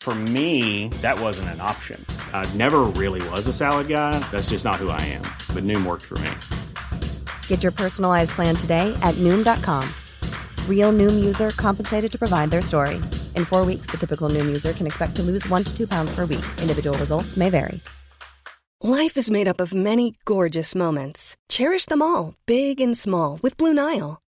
For me, that wasn't an option. I never really was a salad guy. That's just not who I am. But Noom worked for me. Get your personalized plan today at Noom.com. Real Noom user compensated to provide their story. In four weeks, the typical Noom user can expect to lose one to two pounds per week. Individual results may vary. Life is made up of many gorgeous moments. Cherish them all, big and small, with Blue Nile.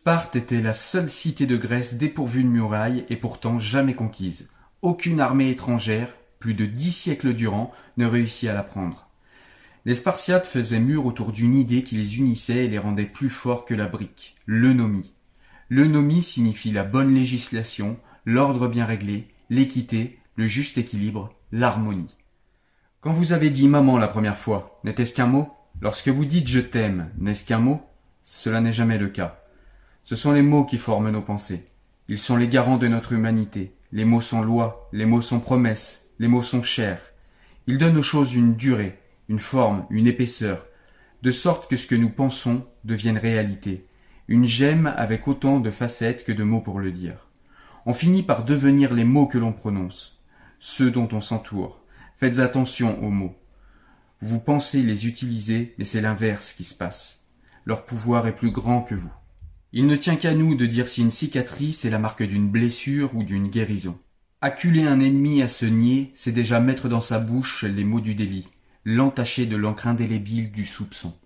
Sparte était la seule cité de Grèce dépourvue de murailles et pourtant jamais conquise. Aucune armée étrangère, plus de dix siècles durant, ne réussit à la prendre. Les Spartiates faisaient mur autour d'une idée qui les unissait et les rendait plus forts que la brique, l'eunomie. L'eunomie signifie la bonne législation, l'ordre bien réglé, l'équité, le juste équilibre, l'harmonie. Quand vous avez dit maman la première fois, n'était-ce qu'un mot? Lorsque vous dites je t'aime, n'est-ce qu'un mot? Cela n'est jamais le cas. Ce sont les mots qui forment nos pensées. Ils sont les garants de notre humanité. Les mots sont lois, les mots sont promesses, les mots sont chairs. Ils donnent aux choses une durée, une forme, une épaisseur, de sorte que ce que nous pensons devienne réalité. Une gemme avec autant de facettes que de mots pour le dire. On finit par devenir les mots que l'on prononce, ceux dont on s'entoure. Faites attention aux mots. Vous pensez les utiliser, mais c'est l'inverse qui se passe. Leur pouvoir est plus grand que vous. Il ne tient qu'à nous de dire si une cicatrice est la marque d'une blessure ou d'une guérison. Acculer un ennemi à se nier, c'est déjà mettre dans sa bouche les mots du délit, l'entacher de l'encre indélébile du soupçon.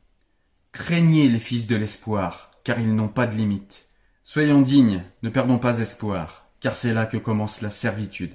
Craignez les fils de l'espoir, car ils n'ont pas de limite. Soyons dignes, ne perdons pas espoir, car c'est là que commence la servitude.